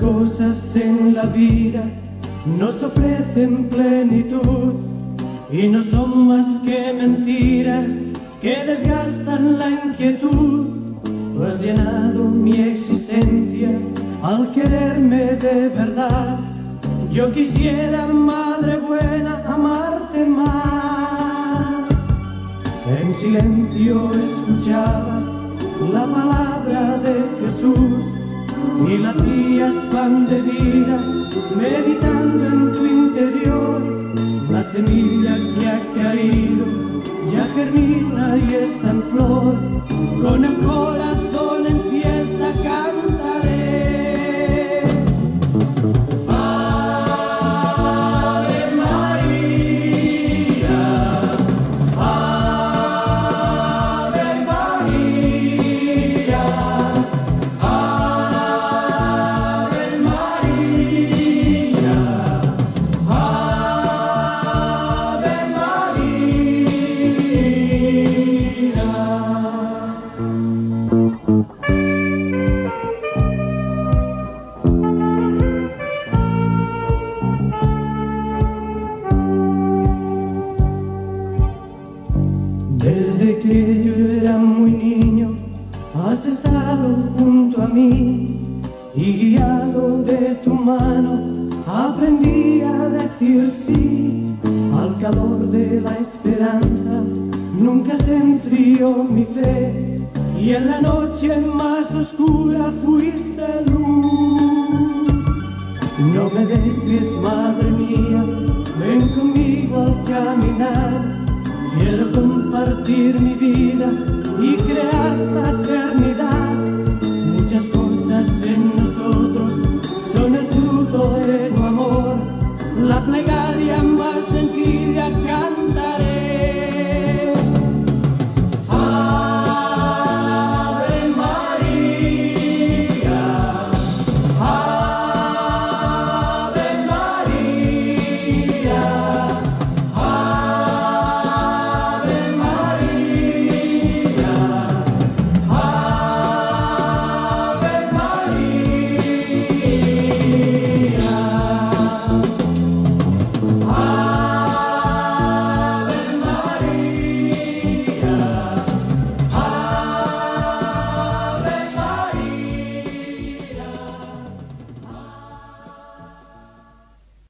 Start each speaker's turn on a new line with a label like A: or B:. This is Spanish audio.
A: cosas en la vida nos ofrecen plenitud y no son más que mentiras que desgastan la inquietud. Tú has llenado mi existencia al quererme de verdad. Yo quisiera, madre buena, amarte más. En silencio escuchabas la palabra de Jesús y la hacías pan de vida, meditando en tu interior. La semilla que ha caído ya germina y está en flor, con el corazón que yo era muy niño, has estado junto a mí y guiado de tu mano, aprendí a decir sí al calor de la esperanza. Nunca se enfrió mi fe y en la noche más oscura fuiste luz. No me dejes, madre mía, ven conmigo al caminar. Quiero compartir mi vida y crear fraternidad.